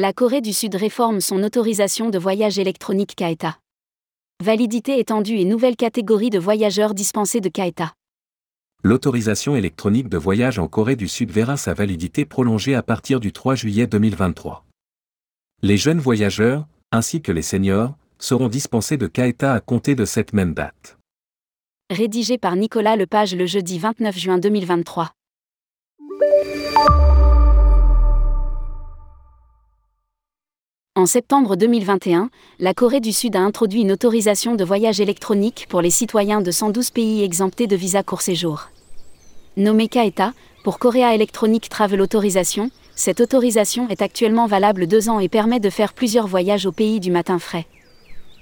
La Corée du Sud réforme son autorisation de voyage électronique KETA. Validité étendue et nouvelle catégorie de voyageurs dispensés de KETA. L'autorisation électronique de voyage en Corée du Sud verra sa validité prolongée à partir du 3 juillet 2023. Les jeunes voyageurs, ainsi que les seniors, seront dispensés de KETA à compter de cette même date. Rédigé par Nicolas Lepage le jeudi 29 juin 2023. En septembre 2021, la Corée du Sud a introduit une autorisation de voyage électronique pour les citoyens de 112 pays exemptés de visa court séjour. Nommée KETA, pour Korea Electronic Travel Authorization, cette autorisation est actuellement valable deux ans et permet de faire plusieurs voyages au pays du matin frais.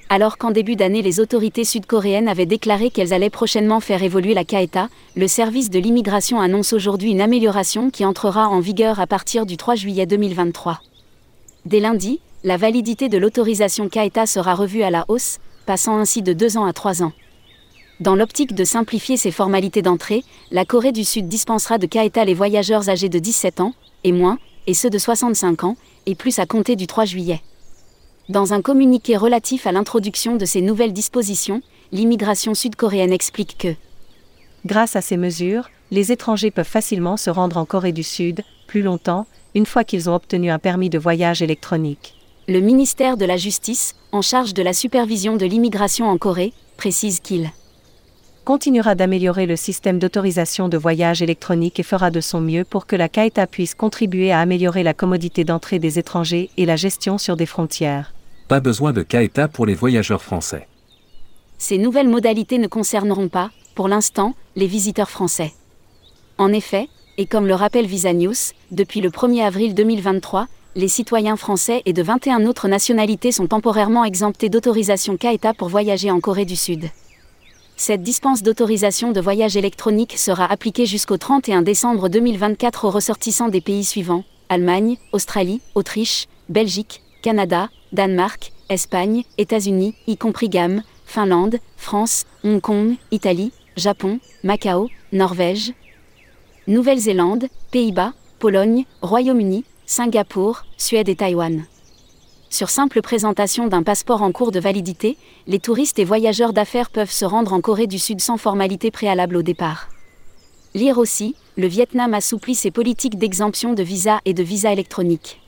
Alors qu'en début d'année les autorités sud-coréennes avaient déclaré qu'elles allaient prochainement faire évoluer la KETA, le service de l'immigration annonce aujourd'hui une amélioration qui entrera en vigueur à partir du 3 juillet 2023. Dès lundi, la validité de l'autorisation KETA sera revue à la hausse, passant ainsi de 2 ans à 3 ans. Dans l'optique de simplifier ces formalités d'entrée, la Corée du Sud dispensera de KETA les voyageurs âgés de 17 ans, et moins, et ceux de 65 ans, et plus à compter du 3 juillet. Dans un communiqué relatif à l'introduction de ces nouvelles dispositions, l'immigration sud-coréenne explique que Grâce à ces mesures, les étrangers peuvent facilement se rendre en Corée du Sud, plus longtemps, une fois qu'ils ont obtenu un permis de voyage électronique le ministère de la Justice, en charge de la supervision de l'immigration en Corée, précise qu'il continuera d'améliorer le système d'autorisation de voyage électronique et fera de son mieux pour que la KETA puisse contribuer à améliorer la commodité d'entrée des étrangers et la gestion sur des frontières. Pas besoin de KETA pour les voyageurs français. Ces nouvelles modalités ne concerneront pas, pour l'instant, les visiteurs français. En effet, et comme le rappelle Visa News, depuis le 1er avril 2023, les citoyens français et de 21 autres nationalités sont temporairement exemptés d'autorisation KETA pour voyager en Corée du Sud. Cette dispense d'autorisation de voyage électronique sera appliquée jusqu'au 31 décembre 2024 aux ressortissants des pays suivants Allemagne, Australie, Autriche, Belgique, Canada, Danemark, Espagne, États-Unis, y compris GAM, Finlande, France, Hong Kong, Italie, Japon, Macao, Norvège, Nouvelle-Zélande, Pays-Bas, Pologne, Royaume-Uni, Singapour, Suède et Taïwan. Sur simple présentation d'un passeport en cours de validité, les touristes et voyageurs d'affaires peuvent se rendre en Corée du Sud sans formalité préalable au départ. Lire aussi, le Vietnam assouplit ses politiques d'exemption de visa et de visa électronique.